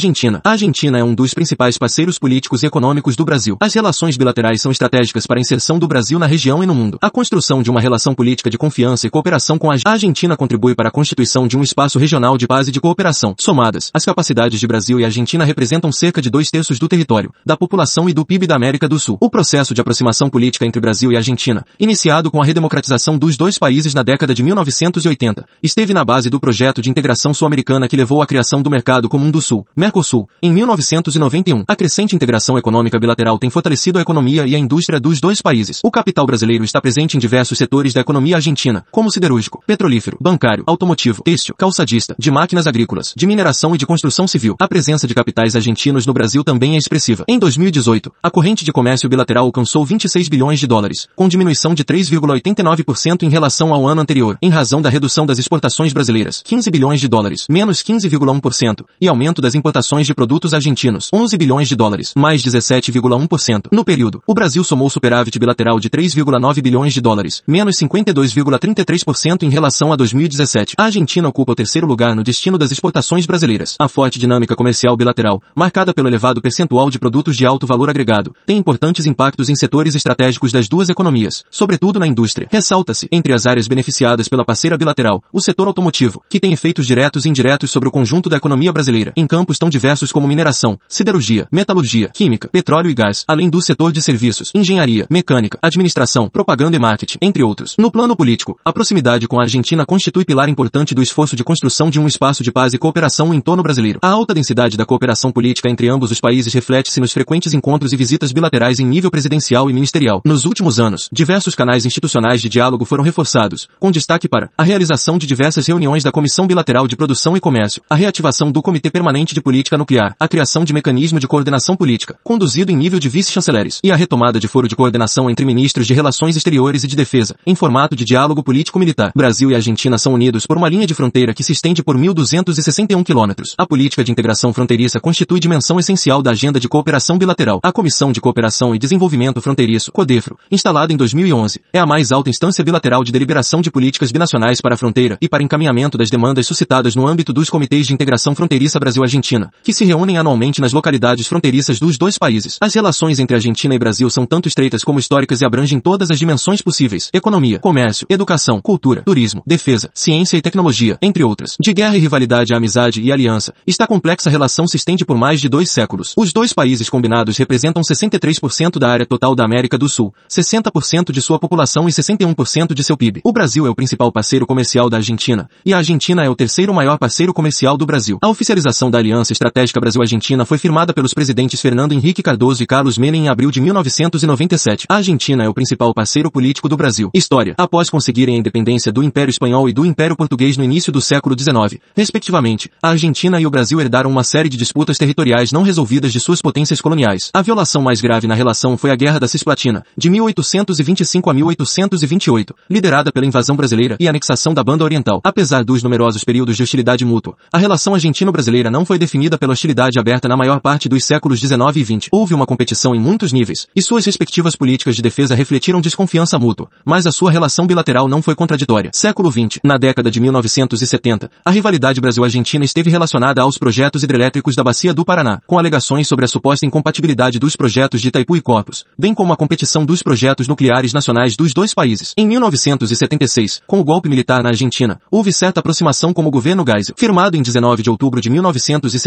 Argentina. A Argentina é um dos principais parceiros políticos e econômicos do Brasil. As relações bilaterais são estratégicas para a inserção do Brasil na região e no mundo. A construção de uma relação política de confiança e cooperação com a Argentina contribui para a constituição de um espaço regional de paz e de cooperação. Somadas, as capacidades de Brasil e Argentina representam cerca de dois terços do território, da população e do PIB da América do Sul. O processo de aproximação política entre Brasil e Argentina, iniciado com a redemocratização dos dois países na década de 1980, esteve na base do projeto de integração sul-americana que levou à criação do Mercado Comum do Sul, Mercosul, em 1991. A crescente integração econômica bilateral tem fortalecido a economia e a indústria dos dois países. O capital brasileiro está presente em diversos setores da economia argentina, como siderúrgico, petrolífero, bancário, automotivo, têxtil, calçadista, de máquinas agrícolas, de mineração e de construção civil. A presença de capitais argentinos no Brasil também é expressiva. Em 2018, a corrente de comércio bilateral alcançou 26 bilhões de dólares, com diminuição de 3,89% em relação ao ano anterior, em razão da redução das exportações brasileiras, 15 bilhões de dólares, menos 15,1%, e aumento das importações de produtos argentinos, 11 bilhões de dólares, mais 17,1%. No período, o Brasil somou superávit bilateral de 3,9 bilhões de dólares, menos 52,33% em relação a 2017. A Argentina ocupa o terceiro lugar no destino das exportações brasileiras. A forte dinâmica comercial bilateral, marcada pelo elevado percentual de produtos de alto valor agregado, tem importantes impactos em setores estratégicos das duas economias, sobretudo na indústria. Ressalta-se, entre as áreas beneficiadas pela parceira bilateral, o setor automotivo, que tem efeitos diretos e indiretos sobre o conjunto da economia brasileira, em campos tão diversos como mineração, siderurgia, metalurgia, química, petróleo e gás, além do setor de serviços, engenharia, mecânica, administração, propaganda e marketing, entre outros. No plano político, a proximidade com a Argentina constitui pilar importante do esforço de construção de um espaço de paz e cooperação no entorno brasileiro. A alta densidade da cooperação política entre ambos os países reflete-se nos frequentes encontros e visitas bilaterais em nível presidencial e ministerial. Nos últimos anos, diversos canais institucionais de diálogo foram reforçados, com destaque para a realização de diversas reuniões da Comissão Bilateral de Produção e Comércio, a reativação do Comitê Permanente de Política Nuclear, a criação de mecanismo de coordenação política, conduzido em nível de vice-chanceleres, e a retomada de foro de coordenação entre ministros de Relações Exteriores e de Defesa, em formato de diálogo político-militar. Brasil e Argentina são unidos por uma linha de fronteira que se estende por 1.261 quilômetros. A política de integração fronteiriça constitui dimensão essencial da agenda de cooperação bilateral. A Comissão de Cooperação e Desenvolvimento Fronteiriço, CODEFRO, instalada em 2011, é a mais alta instância bilateral de deliberação de políticas binacionais para a fronteira e para encaminhamento das demandas suscitadas no âmbito dos Comitês de Integração Fronteiriça Brasil-Argentina, que se reúnem anualmente nas localidades fronteiriças dos dois países. As relações entre Argentina e Brasil são tanto estreitas como históricas e abrangem todas as dimensões possíveis. Economia, comércio, educação, cultura, turismo, defesa, ciência e tecnologia, entre outras. De guerra e rivalidade à amizade e aliança, esta complexa relação se estende por mais de dois séculos. Os dois países combinados representam 63% da área total da América do Sul, 60% de sua população e 61% de seu PIB. O Brasil é o principal parceiro comercial da Argentina, e a Argentina é o terceiro maior parceiro comercial do Brasil. A oficialização da Aliança Estratégica Brasil-Argentina foi firmada pelos presidentes Fernando Henrique Cardoso e Carlos Menem em abril de 1997. A Argentina é o principal parceiro político do Brasil. História. Após conseguirem a independência do Império Espanhol e do Império Português no início do século XIX, respectivamente, a Argentina e o Brasil herdaram uma série de disputas territoriais não resolvidas de suas potências coloniais. A violação mais grave na relação foi a Guerra da Cisplatina, de 1825 a 1828, liderada pela invasão brasileira e anexação da Banda Oriental. Apesar dos numerosos períodos de hostilidade mútua, a relação argentino-brasileira não foi definida pela hostilidade aberta na maior parte dos séculos XIX e XX. Houve uma competição em muitos níveis, e suas respectivas políticas de defesa refletiram desconfiança mútua, mas a sua relação bilateral não foi contraditória. Século XX. Na década de 1970, a rivalidade Brasil-Argentina esteve relacionada aos projetos hidrelétricos da Bacia do Paraná, com alegações sobre a suposta incompatibilidade dos projetos de Itaipu e Corpus, bem como a competição dos projetos nucleares nacionais dos dois países. Em 1976, com o golpe militar na Argentina, houve certa aproximação com o governo Geisel. Firmado em 19 de outubro de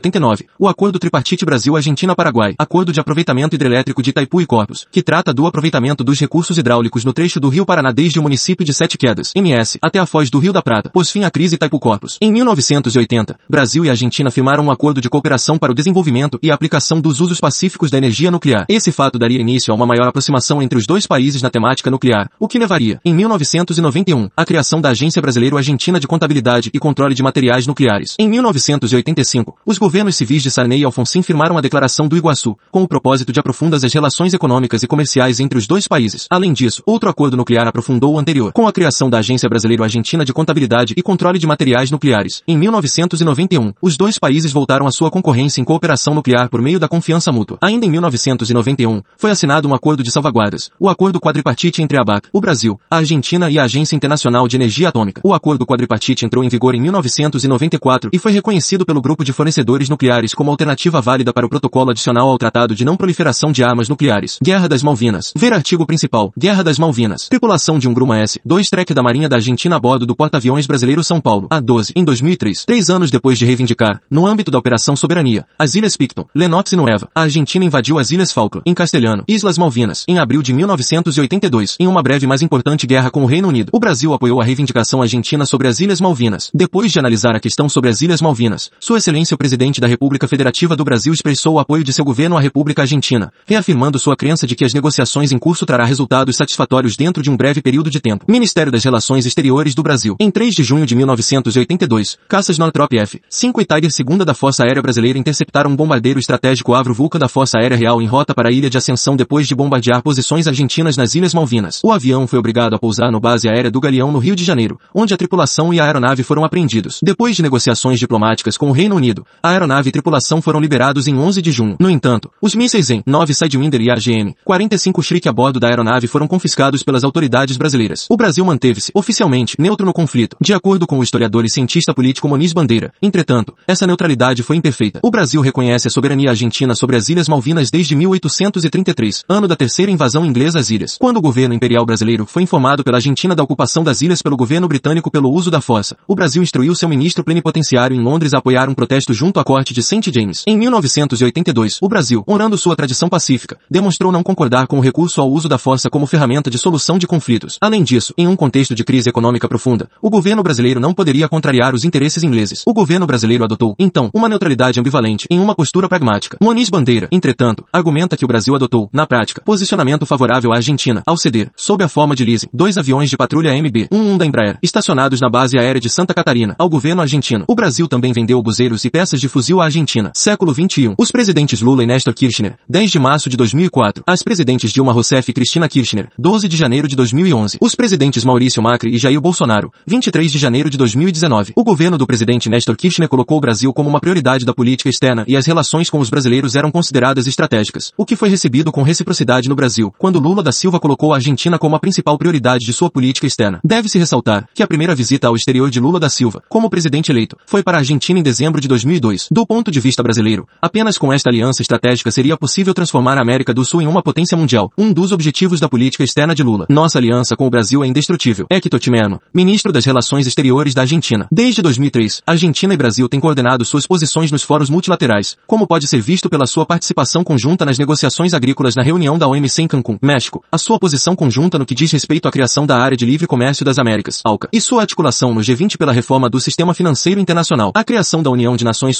1979, o Acordo Tripartite Brasil-Argentina-Paraguai, Acordo de Aproveitamento Hidrelétrico de Itaipu e Corpus, que trata do aproveitamento dos recursos hidráulicos no trecho do Rio Paraná desde o município de Sete Quedas, MS, até a foz do Rio da Prata, pôs fim à crise Itaipu Corpus. Em 1980, Brasil e Argentina firmaram um acordo de cooperação para o desenvolvimento e aplicação dos usos pacíficos da energia nuclear. Esse fato daria início a uma maior aproximação entre os dois países na temática nuclear, o que levaria, em 1991, à criação da Agência Brasileiro-Argentina de Contabilidade e Controle de Materiais Nucleares. Em 1985, os governos civis de Sarney e Alfonsin firmaram a Declaração do Iguaçu, com o propósito de aprofundar as relações econômicas e comerciais entre os dois países. Além disso, outro acordo nuclear aprofundou o anterior, com a criação da Agência Brasileiro-Argentina de Contabilidade e Controle de Materiais Nucleares. Em 1991, os dois países voltaram à sua concorrência em cooperação nuclear por meio da confiança mútua. Ainda em 1991, foi assinado um acordo de salvaguardas, o Acordo Quadripartite entre a ABAC, o Brasil, a Argentina e a Agência Internacional de Energia Atômica. O Acordo Quadripartite entrou em vigor em 1994 e foi reconhecido pelo grupo de fornecedores exteriores nucleares como alternativa válida para o protocolo adicional ao Tratado de Não Proliferação de Armas Nucleares. Guerra das Malvinas. Ver artigo principal. Guerra das Malvinas. Tripulação de um Gruma S-2 Trek da Marinha da Argentina a bordo do porta-aviões brasileiro São Paulo, A-12, em 2003. Três anos depois de reivindicar, no âmbito da Operação Soberania, as Ilhas Picton, Lennox e Nueva, a Argentina invadiu as Ilhas Falkland, em castelhano, Islas Malvinas, em abril de 1982, em uma breve mas importante guerra com o Reino Unido. O Brasil apoiou a reivindicação argentina sobre as Ilhas Malvinas. Depois de analisar a questão sobre as Ilhas Malvinas, Sua Excelência o Presidente da República Federativa do Brasil expressou o apoio de seu governo à República Argentina, reafirmando sua crença de que as negociações em curso trará resultados satisfatórios dentro de um breve período de tempo. Ministério das Relações Exteriores do Brasil. Em 3 de junho de 1982, caças Northrop F-5 e Tiger segunda da Força Aérea Brasileira interceptaram um bombardeiro estratégico Avro Vulca da Força Aérea Real em rota para a Ilha de Ascensão depois de bombardear posições argentinas nas Ilhas Malvinas. O avião foi obrigado a pousar no base aérea do Galeão no Rio de Janeiro, onde a tripulação e a aeronave foram apreendidos. Depois de negociações diplomáticas com o Reino Unido, a aeronave e tripulação foram liberados em 11 de junho. No entanto, os mísseis em 9 Sidewinder e AGM 45 Shriek a bordo da aeronave foram confiscados pelas autoridades brasileiras. O Brasil manteve-se, oficialmente, neutro no conflito, de acordo com o historiador e cientista político Moniz Bandeira. Entretanto, essa neutralidade foi imperfeita. O Brasil reconhece a soberania argentina sobre as Ilhas Malvinas desde 1833, ano da terceira invasão inglesa às ilhas. Quando o governo imperial brasileiro foi informado pela Argentina da ocupação das ilhas pelo governo britânico pelo uso da força, o Brasil instruiu seu ministro plenipotenciário em Londres a apoiar um protesto junto à corte de St. James. Em 1982, o Brasil, honrando sua tradição pacífica, demonstrou não concordar com o recurso ao uso da força como ferramenta de solução de conflitos. Além disso, em um contexto de crise econômica profunda, o governo brasileiro não poderia contrariar os interesses ingleses. O governo brasileiro adotou, então, uma neutralidade ambivalente em uma postura pragmática. Moniz Bandeira, entretanto, argumenta que o Brasil adotou, na prática, posicionamento favorável à Argentina, ao ceder, sob a forma de leasing, dois aviões de patrulha MB-11 da Embraer, estacionados na base aérea de Santa Catarina, ao governo argentino. O Brasil também vendeu buzeiros e peças de fuzil à Argentina. Século 21. Os presidentes Lula e Néstor Kirchner, 10 de março de 2004. As presidentes Dilma Rousseff e Cristina Kirchner, 12 de janeiro de 2011. Os presidentes Maurício Macri e Jair Bolsonaro, 23 de janeiro de 2019. O governo do presidente Néstor Kirchner colocou o Brasil como uma prioridade da política externa e as relações com os brasileiros eram consideradas estratégicas, o que foi recebido com reciprocidade no Brasil, quando Lula da Silva colocou a Argentina como a principal prioridade de sua política externa. Deve-se ressaltar que a primeira visita ao exterior de Lula da Silva, como presidente eleito, foi para a Argentina em dezembro de 2002. Do ponto de vista brasileiro, apenas com esta aliança estratégica seria possível transformar a América do Sul em uma potência mundial, um dos objetivos da política externa de Lula. Nossa aliança com o Brasil é indestrutível. Hector Timeno, ministro das Relações Exteriores da Argentina. Desde 2003, Argentina e Brasil têm coordenado suas posições nos fóruns multilaterais, como pode ser visto pela sua participação conjunta nas negociações agrícolas na reunião da OMC em Cancún, México, a sua posição conjunta no que diz respeito à criação da Área de Livre Comércio das Américas, ALCA, e sua articulação no G20 pela reforma do sistema financeiro internacional. A criação da União de Nações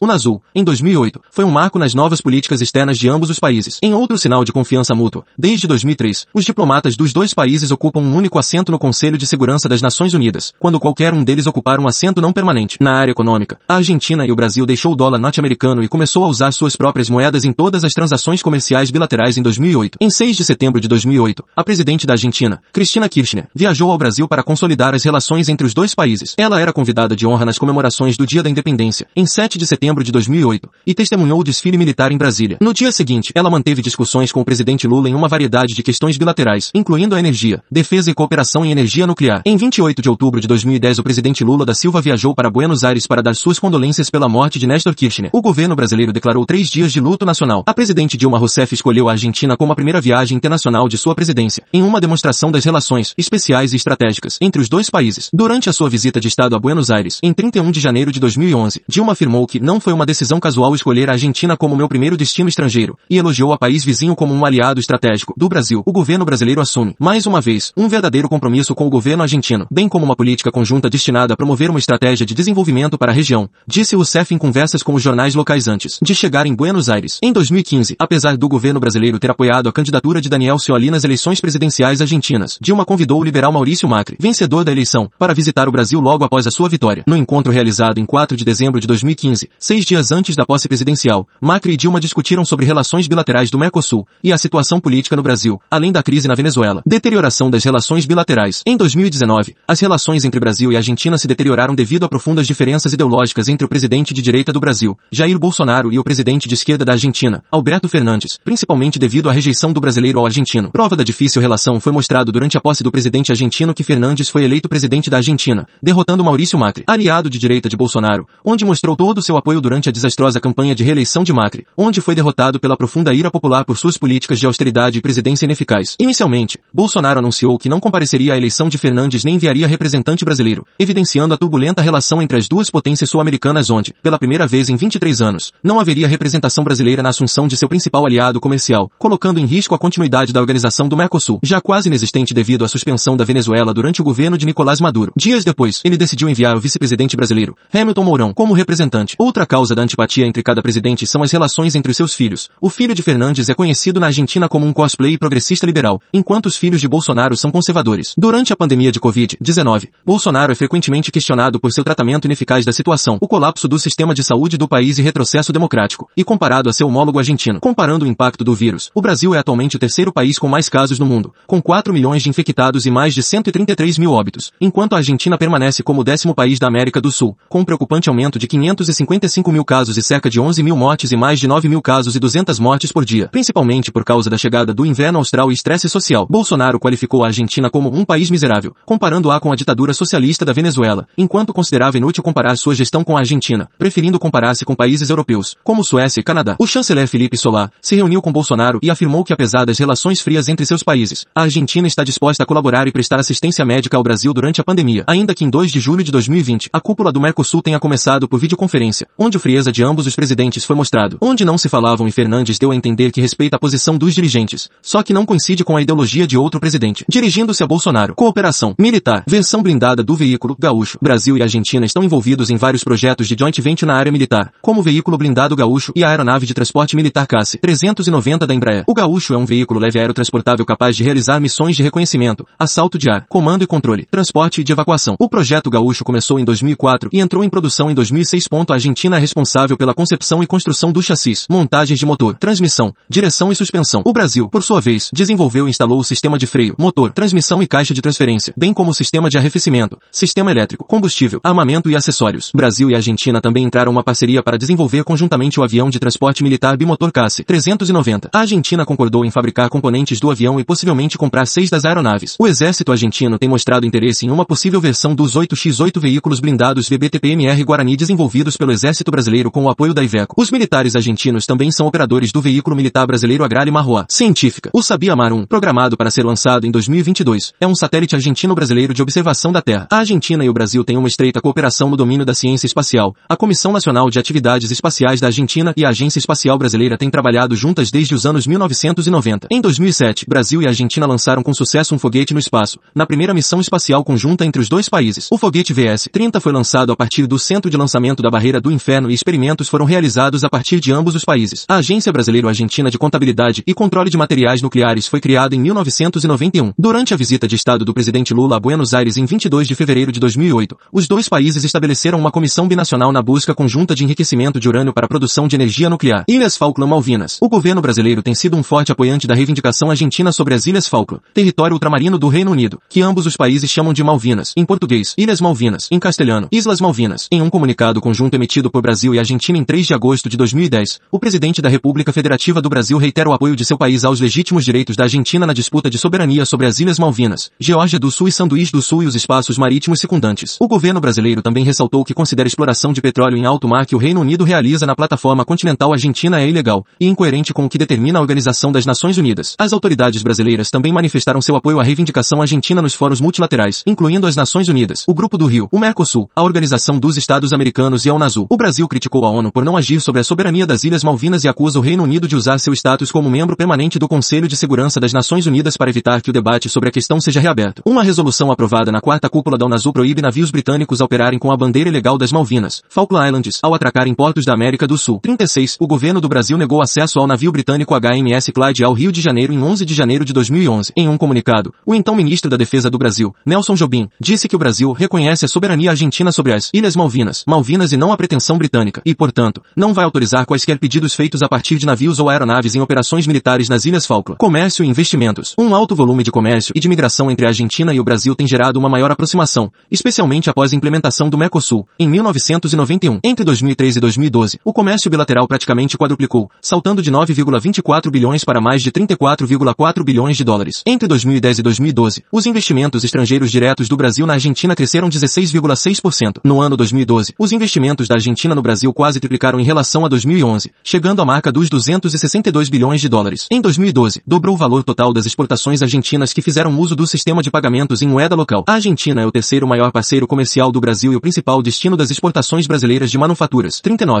UNASUL, em 2008, foi um marco nas novas políticas externas de ambos os países. Em outro sinal de confiança mútua, desde 2003, os diplomatas dos dois países ocupam um único assento no Conselho de Segurança das Nações Unidas, quando qualquer um deles ocupar um assento não permanente. Na área econômica, a Argentina e o Brasil deixou o dólar norte-americano e começou a usar suas próprias moedas em todas as transações comerciais bilaterais em 2008. Em 6 de setembro de 2008, a presidente da Argentina, Cristina Kirchner, viajou ao Brasil para consolidar as relações entre os dois países. Ela era convidada de honra nas comemorações do Dia da Independência, em 7 de setembro de 2008, e testemunhou o desfile militar em Brasília. No dia seguinte, ela manteve discussões com o presidente Lula em uma variedade de questões bilaterais, incluindo a energia, defesa e cooperação em energia nuclear. Em 28 de outubro de 2010, o presidente Lula da Silva viajou para Buenos Aires para dar suas condolências pela morte de Néstor Kirchner. O governo brasileiro declarou três dias de luto nacional. A presidente Dilma Rousseff escolheu a Argentina como a primeira viagem internacional de sua presidência, em uma demonstração das relações especiais e estratégicas entre os dois países. Durante a sua visita de Estado a Buenos Aires, em 31 de janeiro de 2011, Dilma afirmou que não foi uma decisão casual escolher a Argentina como meu primeiro destino estrangeiro, e elogiou a país vizinho como um aliado estratégico do Brasil. O governo brasileiro assume, mais uma vez, um verdadeiro compromisso com o governo argentino, bem como uma política conjunta destinada a promover uma estratégia de desenvolvimento para a região, disse Rousseff em conversas com os jornais locais antes de chegar em Buenos Aires. Em 2015, apesar do governo brasileiro ter apoiado a candidatura de Daniel Scioli nas eleições presidenciais argentinas, Dilma convidou o liberal Maurício Macri, vencedor da eleição, para visitar o Brasil logo após a sua vitória. No encontro realizado em 4 de dezembro de 2015, seis dias antes da posse presidencial, Macri e Dilma discutiram sobre relações bilaterais do Mercosul e a situação política no Brasil, além da crise na Venezuela. Deterioração das relações bilaterais. Em 2019, as relações entre Brasil e Argentina se deterioraram devido a profundas diferenças ideológicas entre o presidente de direita do Brasil, Jair Bolsonaro, e o presidente de esquerda da Argentina, Alberto Fernandes, principalmente devido à rejeição do brasileiro ao argentino. Prova da difícil relação foi mostrado durante a posse do presidente argentino que Fernandes foi eleito presidente da Argentina, derrotando Maurício Macri, aliado de direita de Bolsonaro, onde mostrou todo seu apoio durante a desastrosa campanha de reeleição de Macri, onde foi derrotado pela profunda ira popular por suas políticas de austeridade e presidência ineficaz. Inicialmente, Bolsonaro anunciou que não compareceria à eleição de Fernandes nem enviaria representante brasileiro, evidenciando a turbulenta relação entre as duas potências sul-americanas onde, pela primeira vez em 23 anos, não haveria representação brasileira na assunção de seu principal aliado comercial, colocando em risco a continuidade da organização do Mercosul, já quase inexistente devido à suspensão da Venezuela durante o governo de Nicolás Maduro. Dias depois, ele decidiu enviar o vice-presidente brasileiro, Hamilton Mourão, como representante. Outra causa da antipatia entre cada presidente são as relações entre os seus filhos. O filho de Fernandes é conhecido na Argentina como um cosplay progressista liberal, enquanto os filhos de Bolsonaro são conservadores. Durante a pandemia de Covid-19, Bolsonaro é frequentemente questionado por seu tratamento ineficaz da situação, o colapso do sistema de saúde do país e retrocesso democrático, e comparado a seu homólogo argentino. Comparando o impacto do vírus, o Brasil é atualmente o terceiro país com mais casos no mundo, com 4 milhões de infectados e mais de 133 mil óbitos, enquanto a Argentina permanece como o décimo país da América do Sul, com um preocupante aumento de 555 mil casos e cerca de 11 mil mortes e mais de 9 mil casos e 200 mortes por dia, principalmente por causa da chegada do inverno austral e estresse social. Bolsonaro qualificou a Argentina como um país miserável, comparando-a com a ditadura socialista da Venezuela, enquanto considerava inútil comparar sua gestão com a Argentina, preferindo comparar-se com países europeus, como Suécia e Canadá. O chanceler Felipe Solá se reuniu com Bolsonaro e afirmou que apesar das relações frias entre seus países, a Argentina está disposta a colaborar e prestar assistência médica ao Brasil durante a pandemia, ainda que em 2 de julho de 2020, a cúpula do Mercosul tenha começado por videoconferência, onde o frieza de ambos os presidentes foi mostrado, onde não se falavam e Fernandes deu a entender que respeita a posição dos dirigentes, só que não coincide com a ideologia de outro presidente. Dirigindo-se a Bolsonaro. Cooperação militar. Versão blindada do veículo Gaúcho. Brasil e Argentina estão envolvidos em vários projetos de joint venture na área militar, como o veículo blindado Gaúcho e a aeronave de transporte militar CASSE 390 da Embraer. O Gaúcho é um veículo leve aerotransportável capaz de realizar missões de reconhecimento, assalto de ar, comando e controle, transporte e de evacuação. O projeto Gaúcho começou em 2004 e entrou em produção em 2006. A Argentina é responsável pela concepção e construção do chassis, montagens de motor, transmissão, direção e suspensão. O Brasil, por sua vez, desenvolveu e instalou o sistema de freio, motor, transmissão e caixa de transferência, bem como o sistema de arrefecimento, sistema elétrico, combustível, armamento e acessórios. Brasil e Argentina também entraram uma parceria para desenvolver conjuntamente o avião de transporte militar bimotor CASSE 390. A Argentina concordou em fabricar componentes do avião e possivelmente comprar seis das aeronaves. O exército argentino tem mostrado interesse em uma possível versão dos 8X8 veículos blindados VBTPMR Guarani desenvolvidos pelo exército brasileiro com o apoio da Iveco. Os militares argentinos também são operadores do veículo militar brasileiro Agrário Marroa. Científica. O Sabia Mar 1, programado para ser lançado em 2022, é um satélite argentino-brasileiro de observação da Terra. A Argentina e o Brasil têm uma estreita cooperação no domínio da ciência espacial. A Comissão Nacional de Atividades Espaciais da Argentina e a Agência Espacial Brasileira têm trabalhado juntas desde os anos 1990. Em 2007, Brasil e Argentina lançaram com sucesso um foguete no espaço, na primeira missão espacial conjunta entre os dois países. O foguete VS-30 foi lançado a partir do Centro de Lançamento da Barreira do Inferno e experimentos foram realizados a partir de ambos os países. A Agência Brasileiro-Argentina de Contabilidade e Controle de Materiais Nucleares foi criada em 1991. Durante a visita de Estado do presidente Lula a Buenos Aires em 22 de fevereiro de 2008, os dois países estabeleceram uma comissão binacional na busca conjunta de enriquecimento de urânio para a produção de energia nuclear. Ilhas Falkland Malvinas. O governo brasileiro tem sido um forte apoiante da reivindicação argentina sobre as Ilhas Falkland, território ultramarino do Reino Unido, que ambos os países chamam de Malvinas, em português, Ilhas Malvinas, em castelhano, Islas Malvinas. Em um comunicado conjunto emitido por Brasil e Argentina em 3 de agosto de 2010, o presidente da República Federativa do Brasil reitera o apoio de seu país aos legítimos direitos da Argentina na disputa de soberania sobre as Ilhas Malvinas, Geórgia do Sul e Sanduíche do Sul e os espaços marítimos secundantes. O governo brasileiro também ressaltou que considera exploração de petróleo em alto mar que o Reino Unido realiza na plataforma continental argentina é ilegal e incoerente com o que determina a Organização das Nações Unidas. As autoridades brasileiras também manifestaram seu apoio à reivindicação argentina nos fóruns multilaterais, incluindo as Nações Unidas, o Grupo do Rio, o Mercosul, a Organização dos Estados Americanos e a Unasul. O Brasil criticou a ONU por não agir sobre a soberania das Ilhas Malvinas e acusa o Reino Unido de usar seu status como membro permanente do Conselho de Segurança das Nações Unidas para evitar que o debate sobre a questão seja reaberto. Uma resolução aprovada na quarta cúpula da Unasul proíbe navios britânicos a operarem com a bandeira ilegal das Malvinas, Falkland Islands, ao atracar em portos da América do Sul. 36. O governo do Brasil negou acesso ao navio britânico HMS Clyde ao Rio de Janeiro em 11 de janeiro de 2011. Em um comunicado, o então ministro da Defesa do Brasil, Nelson Jobim, disse que o Brasil reconhece a soberania argentina sobre as Ilhas Malvinas, Malvinas e não a pretensão britânica, e, portanto, não vai autorizar quaisquer pedidos feitos a partir de navios ou aeronaves em operações militares nas Ilhas Falkland. Comércio e investimentos. Um alto volume de comércio e de migração entre a Argentina e o Brasil tem gerado uma maior aproximação, especialmente após a implementação do Mercosul, em 1991. Entre 2013 e 2012, o comércio bilateral praticamente quadruplicou, saltando de 9,24 bilhões para mais de 34,4 bilhões de dólares. Entre 2010 e 2012, os investimentos estrangeiros diretos do Brasil na Argentina cresceram 16,6%. No ano 2012, os investimentos pagamentos da Argentina no Brasil quase triplicaram em relação a 2011, chegando à marca dos 262 bilhões de dólares. Em 2012, dobrou o valor total das exportações argentinas que fizeram uso do sistema de pagamentos em moeda local. A Argentina é o terceiro maior parceiro comercial do Brasil e o principal destino das exportações brasileiras de manufaturas. 39.